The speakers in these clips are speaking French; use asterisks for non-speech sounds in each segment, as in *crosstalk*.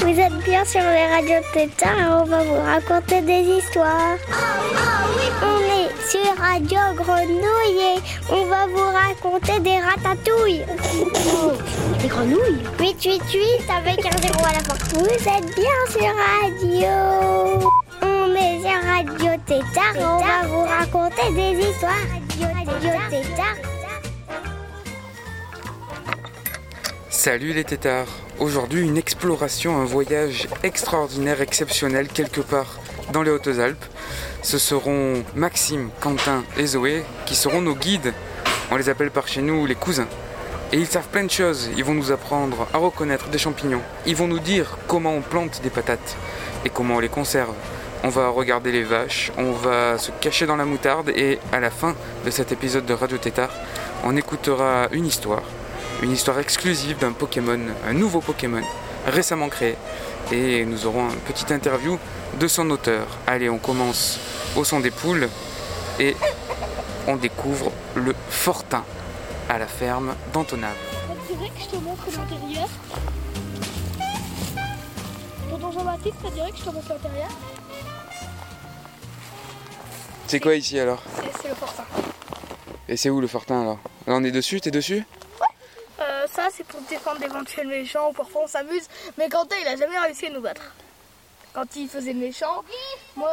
Vous êtes bien sur les radios Tétard et on va vous raconter des histoires. On est sur Radio Grenouille et on va vous raconter des ratatouilles. Des grenouilles? 888 avec un zéro à la fin. Vous êtes bien sur Radio. On est sur Radio Tétard vous raconter des histoires. Salut les tétards Aujourd'hui une exploration, un voyage extraordinaire, exceptionnel quelque part dans les Hautes-Alpes. Ce seront Maxime, Quentin et Zoé qui seront nos guides. On les appelle par chez nous les cousins. Et ils savent plein de choses. Ils vont nous apprendre à reconnaître des champignons. Ils vont nous dire comment on plante des patates et comment on les conserve. On va regarder les vaches, on va se cacher dans la moutarde et à la fin de cet épisode de Radio Tétard, on écoutera une histoire une histoire exclusive d'un Pokémon, un nouveau Pokémon récemment créé. Et nous aurons une petite interview de son auteur. Allez, on commence au son des poules et on découvre le Fortin à la ferme d'Antonave. Te dirait que je te montre l'intérieur C'est quoi ici alors C'est- le fortin. Et c'est où le Fortin alors Là on est dessus, t'es dessus Euh, ça, c'est pour défendre d'éventuels méchants ou parfois on s'amuse. Mais Quentin, il a jamais réussi à nous battre. Quand il faisait le méchant, moi,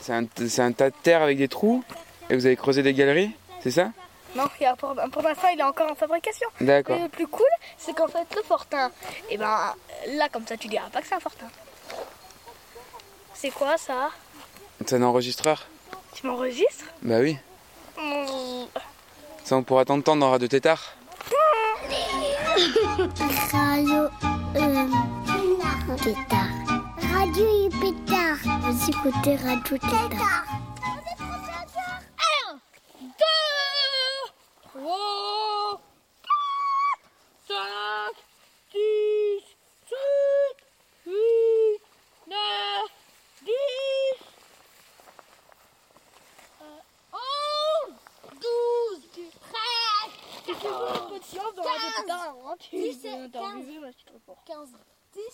C'est un, tas de terre avec des trous et vous avez creusé des galeries, c'est ça non, il y a pour, pour l'instant, il est encore en fabrication. D'accord. Et le plus cool, c'est qu'en fait, le fortin, et ben là, comme ça, tu diras pas que c'est un fortin. C'est quoi ça? C'est un enregistreur Tu m'enregistres? Bah oui. Ça on pourra t'entendre dans Radio Tétard. Radio euh, Tétard. Radio Pétard. Vous écoutez Radio Tétard. peu de science dans la 15, 15, 15, 17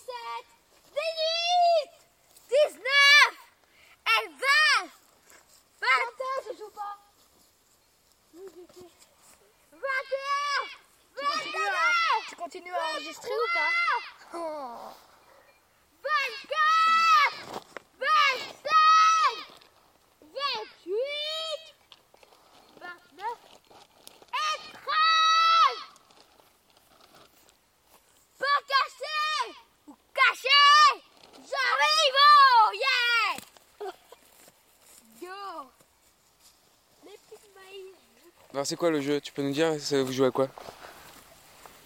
Alors c'est quoi le jeu? Tu peux nous dire vous jouez à quoi?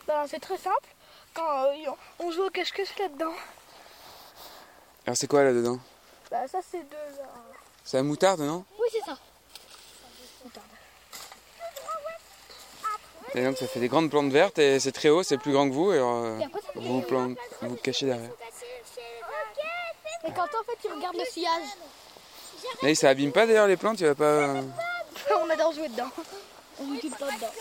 Ben, c'est très simple. Quand euh, on joue au cache-cache là-dedans, Alors c'est quoi là-dedans bah, ça c'est deux. euh, C'est la moutarde, non? Oui, c'est ça. Et donc ça fait des grandes plantes vertes et c'est très haut, c'est plus grand que vous et euh, Et après, vous vous cachez derrière. Et quand en fait tu regardes le sillage, Mais ça abîme pas d'ailleurs les plantes, il va pas. *laughs* on adore jouer dedans. On le temps dedans.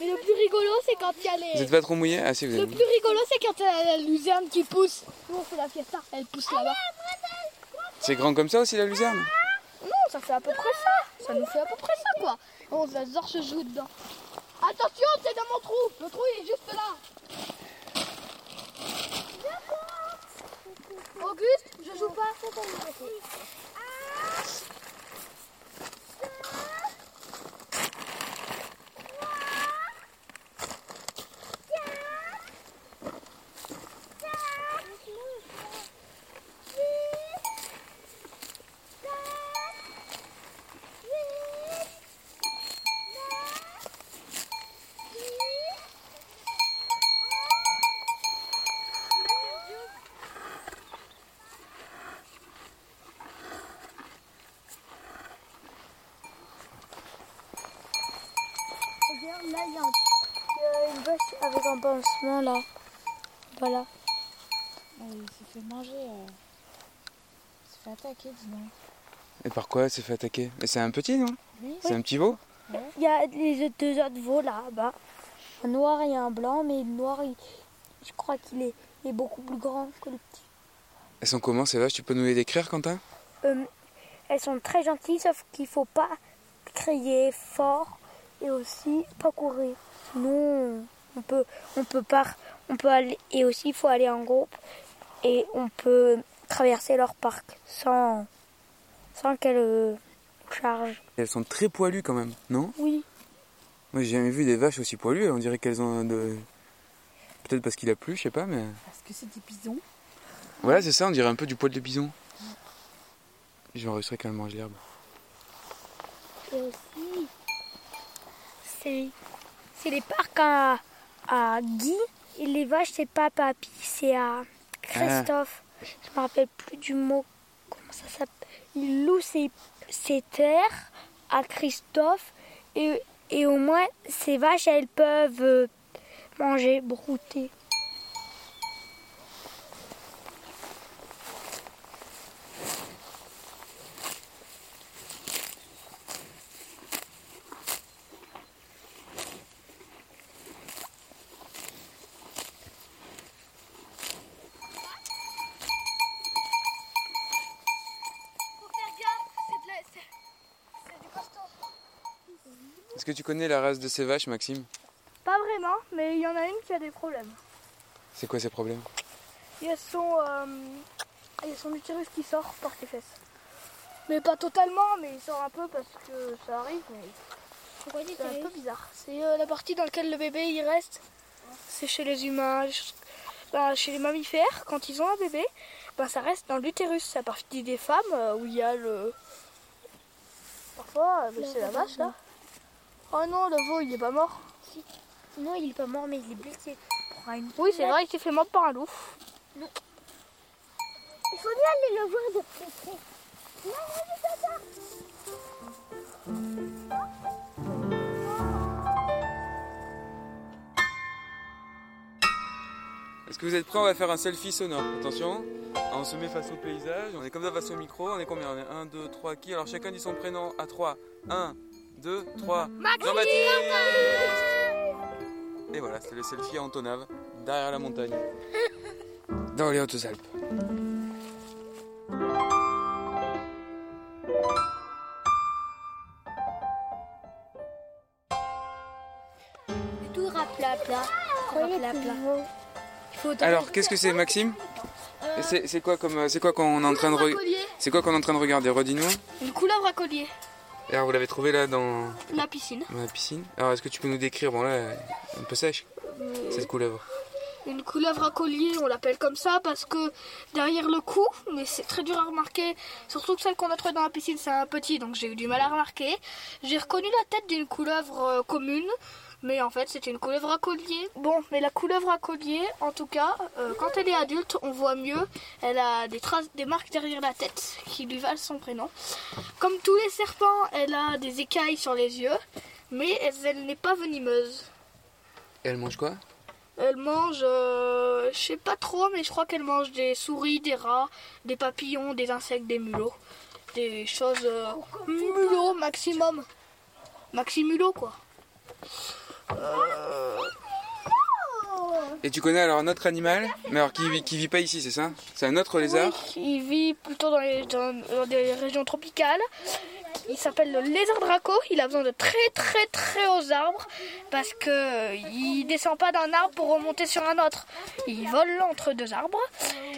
Mais le plus rigolo, c'est quand il y a Vous les. êtes pas trop mouillé Ah si vous Le êtes. plus rigolo, c'est quand il y a la luzerne qui pousse. Nous, on fait la fiesta, elle pousse là-bas. C'est grand comme ça aussi la luzerne Non, ça fait à peu près ça. Ça nous fait à peu près ça, quoi. On adore se jouer dedans. Attention, c'est dans mon trou. Le trou, il est juste là. Auguste, je joue pas. Regarde, là, il y a, un- il y a une vache avec un pansement, là. Voilà. Ah, il s'est fait manger. euh, Il s'est fait attaquer, dis donc. Et par quoi elle s'est fait attaquer? Et c'est un petit, non? Oui. C'est un petit veau? Il y a les deux autres veaux là-bas. Un noir et un blanc, mais le noir, il- je crois qu'il est, il est beaucoup plus grand que le petit. Elles sont comment ces vaches Tu peux nous les décrire, Quentin? Euh, elles sont très gentilles, sauf qu'il faut pas crier fort et aussi pas courir. Sinon, on peut, on peut pas, on peut aller et aussi il faut aller en groupe et on peut traverser leur parc sans, sans qu'elles euh, chargent. Elles sont très poilues quand même, non? Oui. Moi j'ai jamais vu des vaches aussi poilues, on dirait qu'elles ont de... Peut-être parce qu'il a plu, je sais pas, mais... Parce que c'est des bisons. Voilà, c'est ça, on dirait un peu du poil de bison. J'enregistrerai qu'elle mange l'herbe. Et aussi, c'est, c'est les parcs à, à Guy et les vaches, c'est pas Papy, c'est à Christophe. Je me rappelle plus du mot. Comment ça s'appelle Il loue ses, ses terres à Christophe et, et au moins ces vaches, elles peuvent euh, manger, brouter. Faut faire gaffe, c'est de la... c'est- c'est du costaud. Est-ce que tu connais la race de ces vaches, Maxime Pas vraiment, mais il y en a une qui a des problèmes. C'est quoi ces problèmes Il y a son, euh, il y a son utérus qui sort par ses fesses. Mais pas totalement, mais il sort un peu parce que ça arrive, mais c'est un peu bizarre. C'est euh, la partie dans laquelle le bébé il reste. C'est chez les humains, bah, chez les mammifères, quand ils ont un bébé, bah, ça reste dans l'utérus. C'est la partie des femmes euh, où il y a le. Parfois, euh, c'est la vache là. Oh non, le veau il est pas mort. Non, il est pas mort, mais il est blessé. Pour une- Oui, c'est vrai, il s'est fait mordre par un loup. Il faut bien aller le voir de plus près. Est-ce que vous êtes prêts? On va faire un selfie sonore. Attention, on se met face au paysage, on est comme ça face au micro, on est combien? On est 1, 2, 3, qui? Alors chacun dit son prénom à 3. 1, 2, 3. Jean-Baptiste Et voilà, c'est le selfie à Antonave, derrière la montagne. *laughs* Dans les Hautes-Alpes. Tout Alors, qu'est-ce que c'est, Maxime C'est c'est quoi comme euh, c'est quoi qu'on est en train de c'est quoi qu'on est en train de regarder? Redis-nous. Une couleuvre à collier. Et Alors vous l'avez trouvé là dans, La piscine. dans la piscine. Alors est-ce que tu peux nous décrire bon là un peu sèche cette couleuvre? Une couleuvre à collier, on l'appelle comme ça parce que derrière le cou, mais c'est très dur à remarquer, surtout que celle qu'on a trouvée dans la piscine, c'est un petit, donc j'ai eu du mal à remarquer. J'ai reconnu la tête d'une couleuvre euh, commune, mais en fait c'était une couleuvre à collier. Bon, mais la couleuvre à collier, en tout cas, euh, quand elle est adulte, on voit mieux. Elle a des traces, des marques derrière la tête qui lui valent son prénom. Comme tous les serpents, elle a des écailles sur les yeux, mais elle, elle n'est pas venimeuse. Et elle mange quoi? Elle mange, euh, je sais pas trop, mais je crois qu'elle mange des souris, des rats, des papillons, des insectes, des mulots. Des choses euh, mulots maximum. Maximulot quoi. Uh. Et tu connais alors un autre animal, mais alors qui vit, pas ici, c'est ça? C'est un autre lézard? Il vit plutôt dans des régions tropicales. Il s'appelle le lézard draco. Il a besoin de très très très hauts arbres parce que euh, il descend pas d'un arbre pour remonter sur un autre. Il vole entre deux arbres.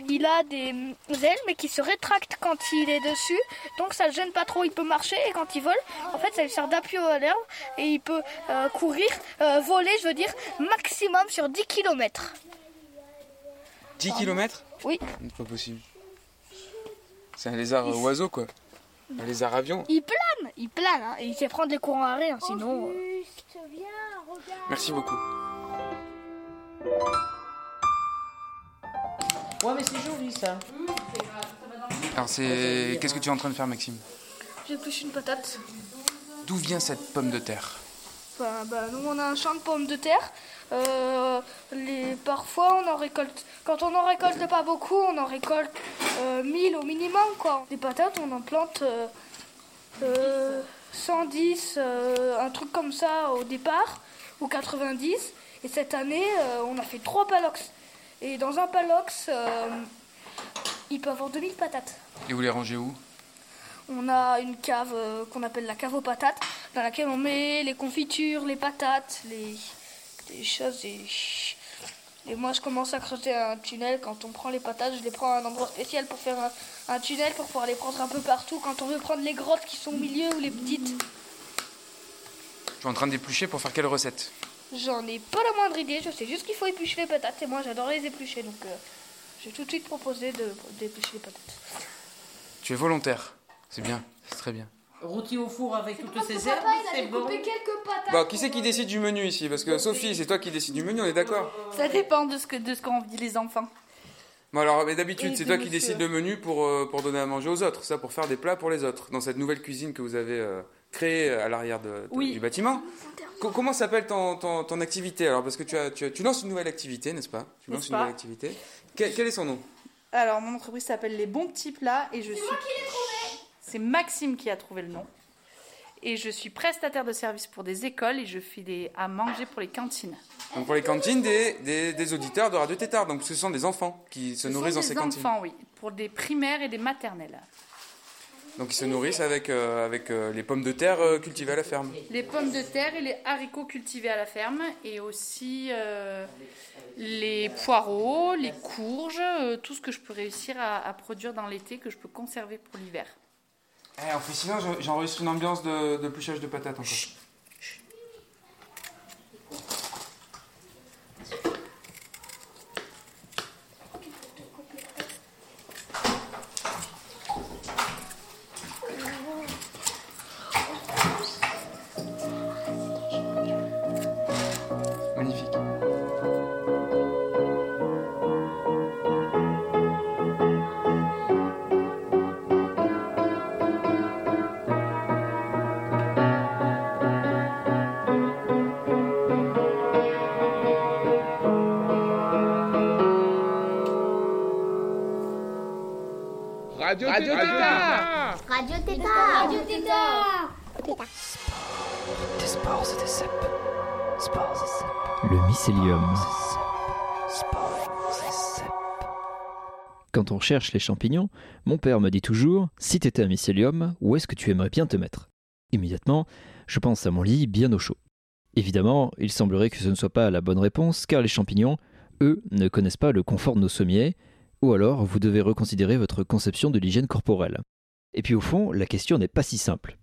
Il a des mm, ailes mais qui se rétractent quand il est dessus, donc ça le gêne pas trop. Il peut marcher et quand il vole, en fait, ça lui sert d'appui à l'herbe et il peut euh, courir, euh, voler, je veux dire, maximum sur 10 km. 10 km Oui. C'est pas possible. C'est un lézard oiseau quoi. Un lézard avion. Il plane, il plane, hein, et il sait prendre des courants à rien, sinon. euh, viens. Merci beaucoup. Ouais, mais c'est joli ça. Alors c'est qu'est-ce que tu es en train de faire Maxime? J'épluche une patate. D'où vient cette pomme de terre? Enfin, bah, nous, on a un champ de pommes de terre. Euh, les, parfois, on en récolte. Quand on en récolte pas beaucoup, on en récolte euh, 1000 au minimum. Quoi. Des patates, on en plante euh, euh, 110, euh, un truc comme ça au départ, ou 90. Et cette année, euh, on a fait trois palox. Et dans un palox, euh, il peut avoir 2000 patates. Et vous les rangez où? On a une cave euh, qu'on appelle la cave aux patates, dans laquelle on met les confitures, les patates, les, les choses. Et, et moi, je commence à creuser un tunnel. Quand on prend les patates, je les prends à un endroit spécial pour faire un, un tunnel, pour pouvoir les prendre un peu partout. Quand on veut prendre les grottes qui sont au milieu ou les petites, Je suis en train d'éplucher pour faire quelle recette? J'en ai pas la moindre idée. Je sais juste qu'il faut éplucher les patates. Et moi, j'adore les éplucher. Donc, euh, j'ai tout de suite proposé de- d'éplucher les patates. Tu es volontaire. C'est bien, c'est très bien. Rôti au four avec toutes ces herbes, c'est bon. quelques patates. Bon, qui c'est qui décide du menu ici Parce que Sophie, c'est toi qui décide du menu, on est d'accord Ça dépend de ce que de ce qu'ont envie les enfants. Bon alors, mais d'habitude, Et c'est toi qui monsieur. décides le menu pour, euh, pour donner à manger aux autres, ça, pour faire des plats pour les autres, dans cette nouvelle cuisine que vous avez euh, créée à l'arrière de- de- Oui. du bâtiment. Co- comment s'appelle ton, ton, ton activité Alors, parce que tu, as, tu, as- tu lances une nouvelle activité, n'est-ce pas Tu lances N'est-ce une nouvelle activité. Quel, quel est son nom Alors, mon entreprise s'appelle Les Bons Petits Plats et je suis. C'est Maxime qui a trouvé le nom. Et je suis prestataire de services pour des écoles et je fais des à manger pour les cantines. Donc, pour les cantines des, des, des auditeurs de Radio Tétard. Donc, ce sont des enfants qui se Ce nourrissent dans ces des cantines. enfants, oui, pour des primaires et des maternelles. Donc, ils se nourrissent avec, euh, avec euh, les pommes de terre euh, cultivées à la ferme. Les pommes de terre et les haricots cultivés à la ferme et aussi les poireaux, les courges, tout ce que je peux réussir à, à produire dans l'été que je peux conserver pour l'hiver. Eh, en fait, sinon, j'en- j'enregistre une ambiance de, de pluchage de patates encore. Magnifique. Quand on cherche les champignons, mon père me dit toujours si t'étais un mycélium, où est-ce que tu aimerais bien te mettre? Immédiatement, je pense à mon lit bien au chaud. Évidemment, il semblerait que ce ne soit pas la bonne réponse, car les champignons, eux, ne connaissent pas le confort de nos sommiers, ou alors vous devez reconsidérer votre conception de l'hygiène corporelle. Et puis au fond, la question n'est pas si simple.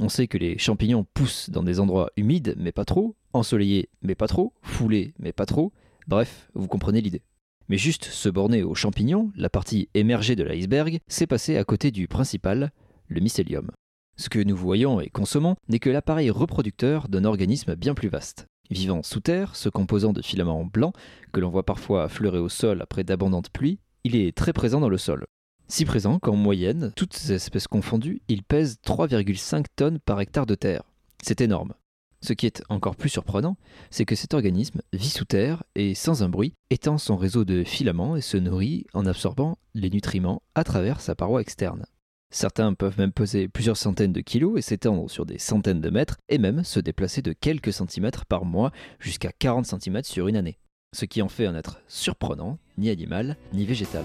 On sait que les champignons poussent dans des endroits humides, mais pas trop, ensoleillés, mais pas trop, foulés, mais pas trop, bref, vous comprenez l'idée. Mais juste se borner aux champignons, la partie émergée de l'iceberg, c'est passer à côté du principal, le mycélium. Ce que nous voyons et consommons n'est que l'appareil reproducteur d'un organisme bien plus vaste. Vivant sous terre, se composant de filaments blancs, que l'on voit parfois affleurer au sol après d'abondantes pluies, il est très présent dans le sol. Si présent qu'en moyenne, toutes espèces confondues, il pèse 3,5 tonnes par hectare de terre. C'est énorme. Ce qui est encore plus surprenant, c'est que cet organisme vit sous terre et sans un bruit, étend son réseau de filaments et se nourrit en absorbant les nutriments à travers sa paroi externe. Certains peuvent même peser plusieurs centaines de kilos et s'étendre sur des centaines de mètres et même se déplacer de quelques centimètres par mois jusqu'à 40 cm sur une année. Ce qui en fait un être surprenant, ni animal, ni végétal.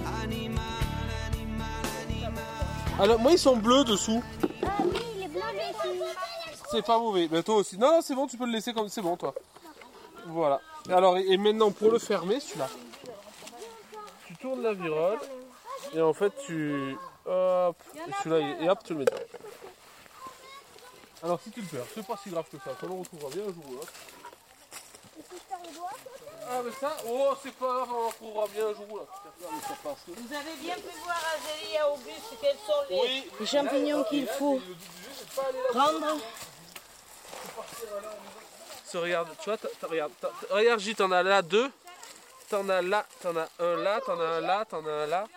Alors, moi, ils sont bleus dessous. Ah oui. C'est pas mauvais. Mais toi aussi. Non, non, c'est bon, tu peux le laisser comme c'est bon, toi. Voilà. Alors, et maintenant, pour le fermer, celui-là, tu tournes la virole et en fait, tu. Hop. Et celui-là, et hop, tu le mets dedans. Alors, si tu le perds, c'est pas si grave que ça. On le retrouvera bien un jour ou l'autre. Ah, mais ça, oh, c'est pas grave, on le retrouvera bien un jour ou l'autre. Regarde, ça passe. Vous avez bien pu voir Azélie et Auguste quels sont les, Oui. les champignons qu'il faut prendre. Regarde, tu vois, regarde, regarde, J, t'en as là deux, t'en as là, t'en as un là, t'en as un là, t'en as un là.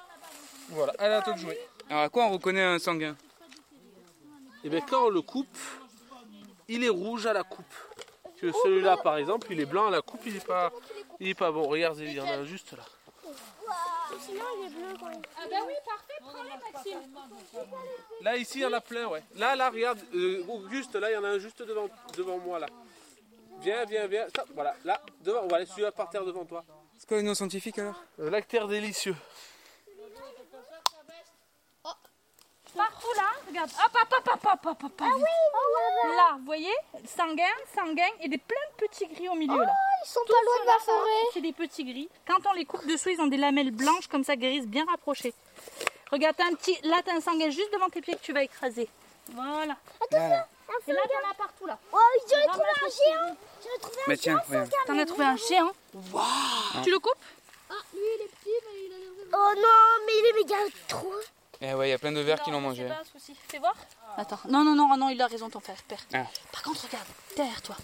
Voilà, elle a à toi de jouer. Alors, à quoi on reconnaît un sanguin? Et bien quand on le coupe, il est rouge à la coupe. Que celui-là par exemple, il est blanc à la coupe, il est pas, il est pas bon. Regarde, il y en a un juste là. Sinon, il est bleu quand Ah bah oui, parfait, prends-le Maxime. Là, ici, il y en a plein, ouais. Là, là, regarde, euh, Auguste, là, il y en a un juste devant, devant moi, là. Viens, viens, viens. Stop, voilà, là, devant, voilà, celui-là par terre devant toi. C'est quoi le nom scientifique alors? Un lactaire délicieux. Partout là, regarde. Hop, hop, hop, hop, hop, hop, hop. Ah oui, Là, vous voyez, sanguin, sanguin et des plein de petits gris au milieu là. Ils sont Tout pas loin de la forêt. C'est des petits gris. Quand on les coupe dessous, ils ont des lamelles blanches comme ça, grises, bien rapprochées. Regarde, t'as un petit, là, t'as un sanguin juste devant tes pieds que tu vas écraser. Voilà. Voilà. Et là, t'en as partout là. Oh, j'en ai trouvé un géant. J'en trouvé un Mais regarde. T'en as trouvé un géant. Tu le coupes? Oh non, mais il est méga trop. Eh ouais, il y a plein de vers qui l'ont mangé. C'est pas un souci. Fais voir. Attends. Non, non, non, non, il a raison, ton frère. Père. Ah. Par contre, regarde, derrière toi.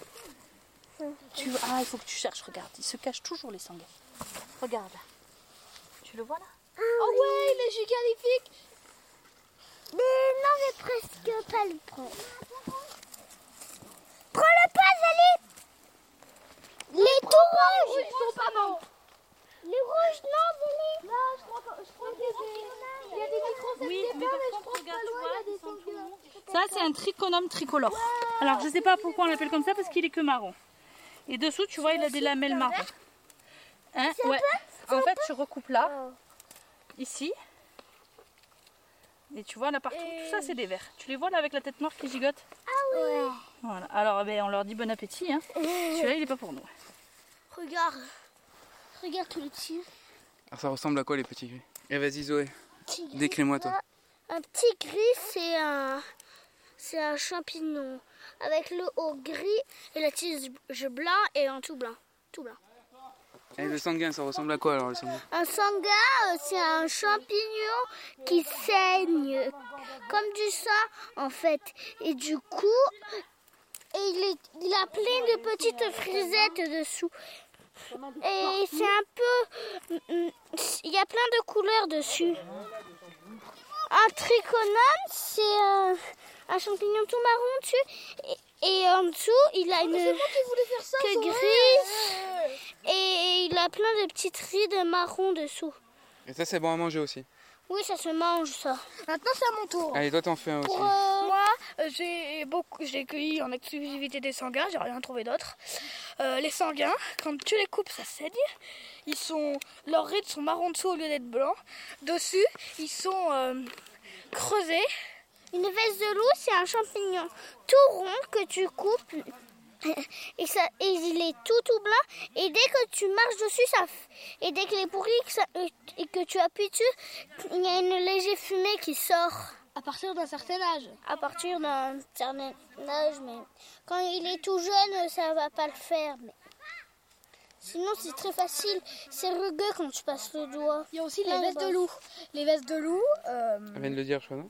Tu... Ah, il faut que tu cherches, regarde. Il se cache toujours les sanguins. Regarde là. Tu le vois là Oh ouais, il est gigalifique. Mais non, mais presque pas le prendre. Prends-le pas, Zélie. Les tout rouges. Ils sont pas bons. Les rouges, non, Zélie. Là, je crois, que- je des, il y a des micros Oui, mais par contre, regarde, tu vois. Ça, c'est un trichonome tricolore. Alors, je sais pas pourquoi on l'appelle comme ça, parce qu'il est que marron. Et dessous, tu vois, il a des lamelles marron. Hein Ouais. En fait, tu recoupes là, ici. Et tu vois là partout, tout ça c'est des vers. Tu les vois là avec la tête noire qui gigote? Ah ouais. Voilà. Alors, ben, on leur dit bon appétit. Hein. Celui-là, il est pas pour nous. Regarde. Regarde tout le petit. Alors ça ressemble à quoi les petits? Gris Eh vas-y Zoé, petit décris-moi toi. Un petit gris, c'est un, c'est un champignon avec le haut gris et la tige blanc et un tout blanc, tout blanc. Eh le sanguin, ça ressemble à quoi alors le sanguin? Un sanguin, euh, c'est un champignon qui saigne comme du sang en fait. Et du coup, et il, est- il a plein de petites frisettes dessous. Et c'est un peu, mm, il y a plein de couleurs dessus. Un trichonome, c'est euh, un champignon tout marron dessus. Et, et en dessous, il a une queue grise. Et il a plein de petites rides marron dessous. Et ça c'est bon à manger aussi. Oui, ça se mange ça. Maintenant, c'est à mon tour. Allez toi t'en fais un aussi. Moi, euh, j'ai beaucoup, j'ai cueilli en exclusivité des sanguins, j'ai rien trouvé d'autre. Euh, les sanguins, quand tu les coupes, ça saigne. Ils sont, leurs rides sont marron dessous au lieu d'être blancs. Dessus, ils sont euh, creusés. Une veste de loup, c'est un champignon tout rond que tu coupes. *laughs* Et, ça, et il est tout tout blanc. Et dès que tu marches dessus, ça, et dès qu'il est pourri que et que tu appuies dessus, il y a une légère fumée qui sort. À partir d'un certain âge. À partir d'un certain âge, mais quand il est tout jeune, ça va pas le faire. Mais... Sinon, c'est très facile. C'est rugueux quand tu passes le doigt. Il y a aussi les de vestes de bosses. loup. Les vestes de loup, euh, Elle vient de le dire je crois non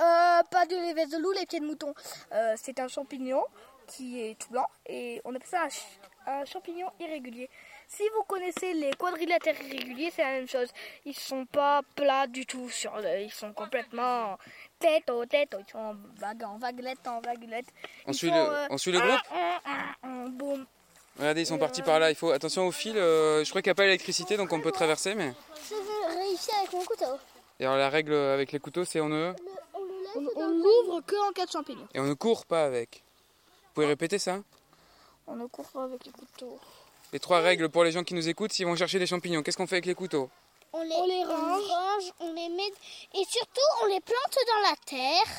Euh, pas de les vestes de loup, les pieds de mouton. Euh, c'est un champignon qui est tout blanc et on appelle ça un, ch- un champignon irrégulier. Si vous connaissez les quadrilatères irréguliers, c'est la même chose. Ils sont pas plats du tout. Sur le- ils sont complètement tête au tête. Ils sont en, vague, en vaguelette, en vaguelette. on suit, sont, le, euh, on suit le groupe Boum. Regardez ils sont partis par là, il faut attention au fil, euh, je crois qu'il n'y a pas d'électricité donc on peut traverser mais... Je vais réussir avec mon couteau. Et alors la règle avec les couteaux c'est on ne... On le On, l'ouvre que en cas de champignon. Et on ne court pas avec. Vous pouvez répéter ça? On ne court pas avec les couteaux. Les trois règles pour les gens qui nous écoutent s'ils vont chercher des champignons. Qu'est-ce qu'on fait avec les couteaux On les, On les on range. range, on les met et surtout on les plante dans la terre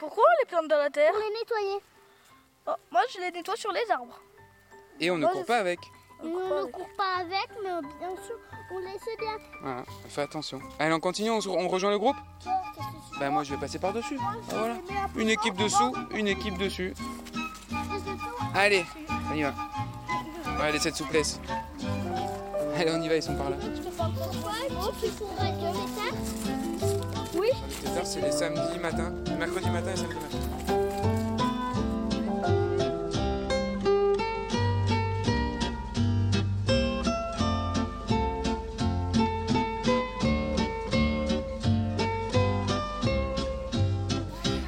Pourquoi on les plante dans la terre pour les nettoyer. Oh, Moi, je les nettoie sur les arbres. Et on ne court je pas avec. Nous on ne court pas avec, mais bien sûr on laisse bien. Voilà, on fait attention. Allez, on continue, on, se- on rejoint le groupe Bah moi je vais passer par-dessus. Ah, voilà. Une équipe dessous, une équipe dessus. Allez, on y va. Allez, cette souplesse. Allez, on y va, ils sont par là. Pourquoi Bon, tu pour Radio Létard. Les heures, c'est les samedis matin, mercredi matin et samedi matin.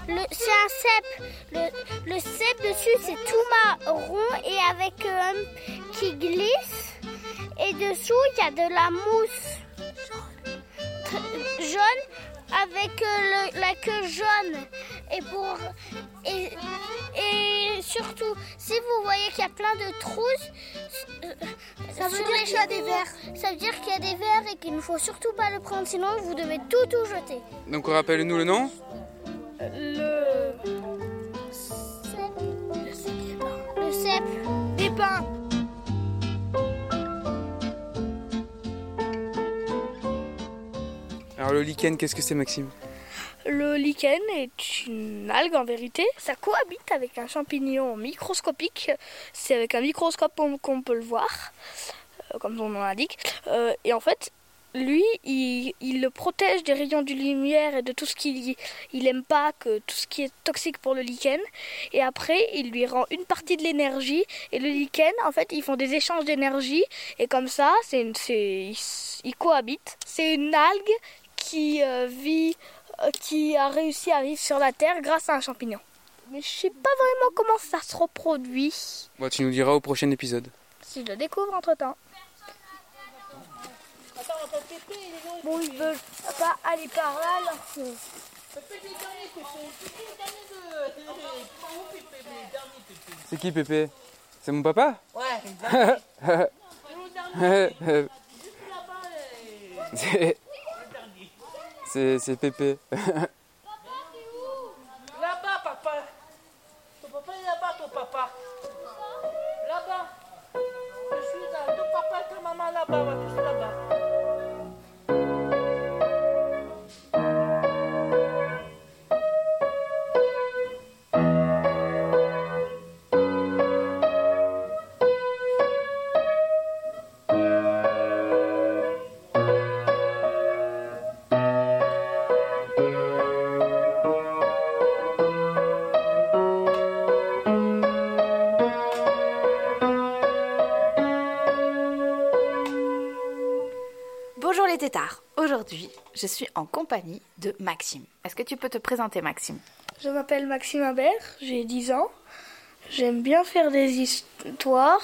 Le- C'est un cèpe. Le, le cèpe dessus c'est tout marron et avec euh, qui glisse. Et dessous il y a de la mousse. jaune avec euh, le- la queue jaune. Et pour et, et surtout, si vous voyez qu'il y a plein de trousses, euh, Ça veut dire qu'il y a des vers. Ça veut dire qu'il y a des vers et qu'il ne faut surtout pas le prendre, sinon vous devez tout tout jeter. Donc rappelle-nous le nom Le Le cèpe. des pins. Alors le lichen, qu'est-ce que c'est Maxime? Le lichen est une algue en vérité. Ça cohabite avec un champignon microscopique. C'est avec un microscope qu'on peut le voir, euh, comme son nom l'indique. Euh, et en fait, lui, il, le protège des rayons de lumière et de tout ce qu'il il aime pas, que tout ce qui est toxique pour le lichen. Et après, il lui rend une partie de l'énergie. Et le lichen, en fait, ils font des échanges d'énergie. Et comme ça, c'est une- ils cohabitent. C'est une algue qui euh, vit euh, qui a réussi à vivre sur la Terre grâce à un champignon. Mais je sais pas vraiment comment ça se reproduit. Bon, tu nous diras au prochain épisode. Si je le découvre entre temps. Bon, ils veulent pas aller par là alors que- C'est qui Pépé? C'est mon papa? Ouais, *laughs* C'est... *laughs* *laughs* C'est, Pépé. là-bas, papa. Ton papa est là-bas, ton papa. Là-bas. Je suis là. Ton papa et ta maman là-bas, là-bas. Aujourd'hui, je suis en compagnie de Maxime. Est-ce que tu peux te présenter, Maxime? Je m'appelle Maxime Imbert, j'ai 10 ans. J'aime bien faire des histoires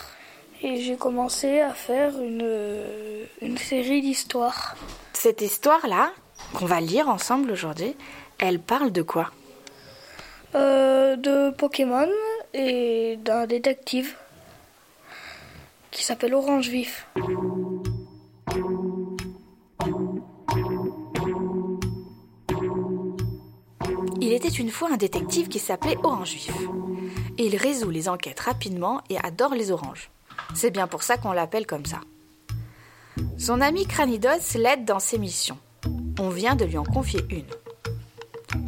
et j'ai commencé à faire une, euh, une série d'histoires. Cette histoire-là, qu'on va lire ensemble aujourd'hui, elle parle de quoi? Euh, de Pokémon et d'un détective qui s'appelle Orange Vif. Était une fois un détective qui s'appelait Orange. Et il résout les enquêtes rapidement et adore les oranges. C'est bien pour ça qu'on l'appelle comme ça. Son ami Cranidos l'aide dans ses missions. On vient de lui en confier une.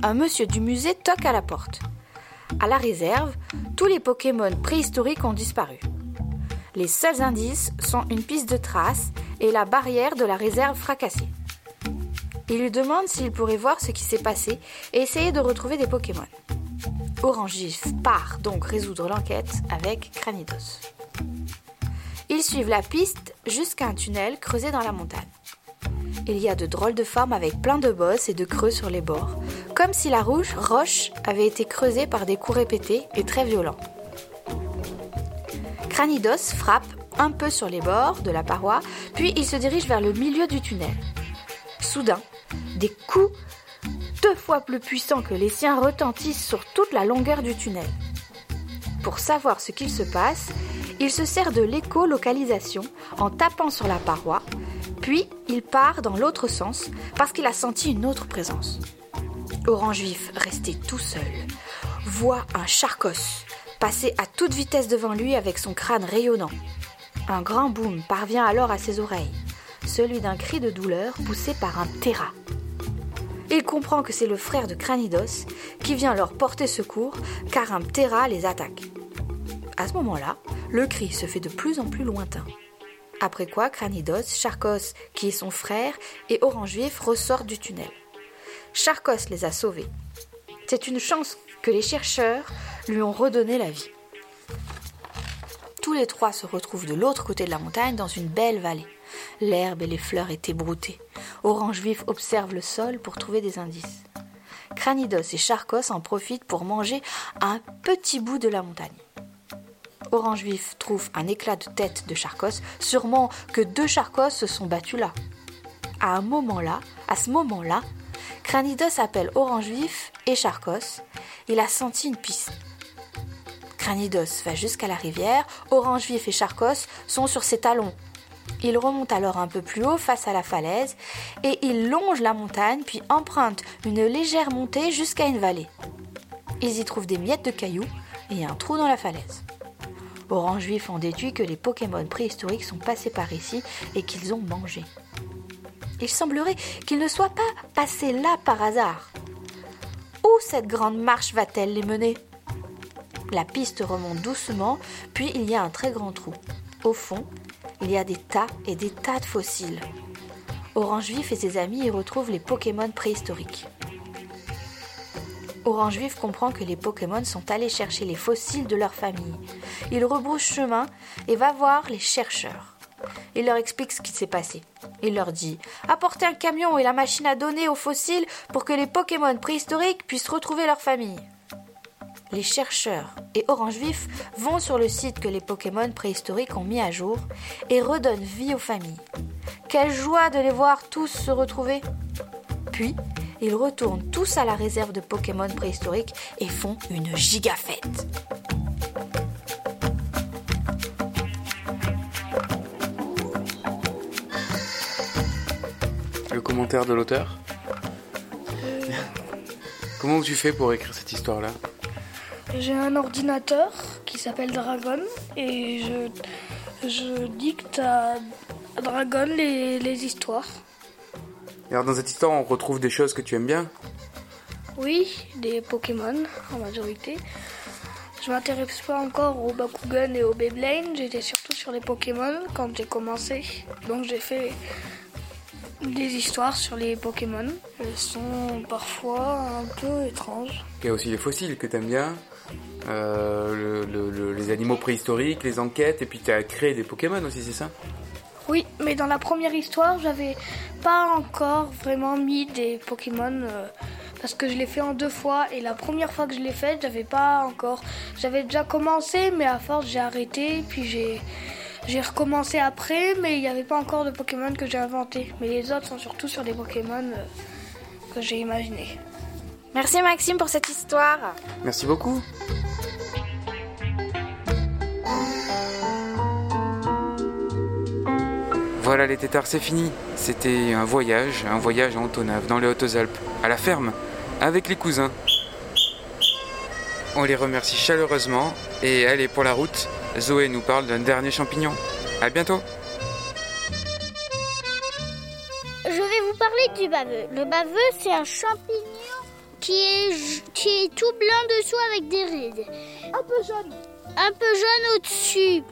Un monsieur du musée toque à la porte. À la réserve, tous les Pokémon préhistoriques ont disparu. Les seuls indices sont une piste de traces et la barrière de la réserve fracassée. Il lui demande s'il pourrait voir ce qui s'est passé et essayer de retrouver des Pokémon. Orange Vif part donc résoudre l'enquête avec Cranidos. Ils suivent la piste jusqu'à un tunnel creusé dans la montagne. Il y a de drôles de formes avec plein de bosses et de creux sur les bords, comme si la rouge roche avait été creusée par des coups répétés et très violents. Cranidos frappe un peu sur les bords de la paroi, puis il se dirige vers le milieu du tunnel. Soudain, des coups deux fois plus puissants que les siens retentissent sur toute la longueur du tunnel. Pour savoir ce qu'il se passe, il se sert de l'écolocalisation en tapant sur la paroi, puis il part dans l'autre sens parce qu'il a senti une autre présence. Orange Vif, resté tout seul, voit un charcos passer à toute vitesse devant lui avec son crâne rayonnant. Un grand boom parvient alors à ses oreilles, celui d'un cri de douleur poussé par un Terra. Il comprend que c'est le frère de Cranidos qui vient leur porter secours car un Terra les attaque. À ce moment-là, le cri se fait de plus en plus lointain. Après quoi, Cranidos, Charcos, qui est son frère, et Orange Vif ressortent du tunnel. Charcos les a sauvés. C'est une chance que les chercheurs lui ont redonné la vie. Tous les trois se retrouvent de l'autre côté de la montagne dans une belle vallée. L'herbe et les fleurs étaient broutées. Orange Vif observe le sol pour trouver des indices. Cranidos et Charcos en profitent pour manger un petit bout de la montagne. Orange Vif trouve un éclat de tête de Charcos, sûrement que deux Charcos se sont battus là. À un moment-là, à ce moment-là, Cranidos appelle Orange Vif et Charcos. Il a senti une piste. Cranidos va jusqu'à la rivière, Orange Vif et Charcos sont sur ses talons. Il remonte alors un peu plus haut face à la falaise et il longe la montagne puis emprunte une légère montée jusqu'à une vallée. Ils y trouvent des miettes de cailloux et un trou dans la falaise. Orange Vif en déduit que les Pokémon préhistoriques sont passés par ici et qu'ils ont mangé. Il semblerait qu'ils ne soient pas passés là par hasard. Où cette grande marche va-t-elle les mener? La piste remonte doucement, puis il y a un très grand trou. Au fond, il y a des tas et des tas de fossiles. Orange Vif et ses amis y retrouvent les Pokémon préhistoriques. Orange Vif comprend que les Pokémon sont allés chercher les fossiles de leur famille. Il rebrousse chemin et va voir les chercheurs. Il leur explique ce qui s'est passé. Il leur dit Apportez un camion et la machine à donner aux fossiles pour que les Pokémon préhistoriques puissent retrouver leur famille. Les chercheurs et Orange Vif vont sur le site que les Pokémon préhistoriques ont mis à jour et redonnent vie aux familles. Quelle joie de les voir tous se retrouver Puis, ils retournent tous à la réserve de Pokémon préhistoriques et font une giga fête. Le commentaire de l'auteur? Comment tu fais pour écrire cette histoire-là? J'ai un ordinateur qui s'appelle Dragon et je, je dicte à Dragon les, les histoires. Alors dans cette histoire, on retrouve des choses que tu aimes bien? Oui, des Pokémon en majorité. Je m'intéresse pas encore aux Bakugan et aux Beyblade, j'étais surtout sur les Pokémon quand j'ai commencé. Donc j'ai fait des histoires sur les Pokémon. Elles sont parfois un peu étranges. Il y a aussi les fossiles que tu aimes bien, le- le- le- les animaux préhistoriques, les enquêtes, et puis tu as créé des Pokémon aussi, c'est ça? Oui, mais dans la première histoire, j'avais pas encore vraiment mis des Pokémon euh, parce que je l'ai fait en deux fois et la première fois que je l'ai fait, j'avais pas encore. J'avais déjà commencé, mais à force j'ai arrêté, puis j'ai j'ai recommencé après, mais il n'y avait pas encore de Pokémon que j'ai inventé. Mais les autres sont surtout sur des Pokémon euh, que j'ai imaginés. Merci Maxime pour cette histoire. Merci beaucoup. Voilà les tétards, c'est fini. C'était un voyage, un voyage à Antonave, dans les Hautes-Alpes, à la ferme, avec les cousins. On les remercie chaleureusement et allez pour la route, Zoé nous parle d'un dernier champignon. À bientôt. Je vais vous parler du baveux. Le baveux, c'est un champignon qui est, qui est tout blanc dessous avec des rides. Un peu jaune. Un peu jaune au-dessus.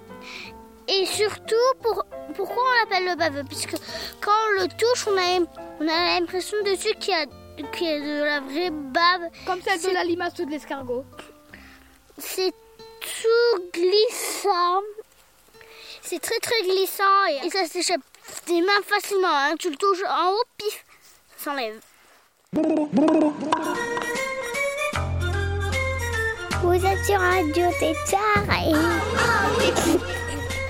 Et surtout, pour, pourquoi on l'appelle le baveux? Puisque quand on le touche, on a, on a l'impression dessus qu'il y, a, qu'il y a de la vraie bave. Comme celle de la limace ou de l'escargot. C'est tout glissant. C'est très très glissant et, et ça s'échappe des mains facilement. hein. Tu le touches en haut, pif, ça s'enlève. Vous êtes sur Radio Tétard et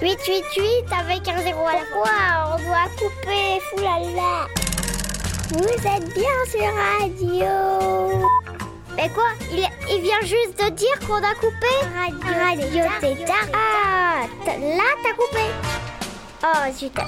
888 avec un zéro à la fois. On doit couper, foulala. Vous êtes bien sur Radio. Mais quoi il, vient juste de dire qu'on a coupé Radio, Radio. Ah, là t'as coupé. Oh, zut.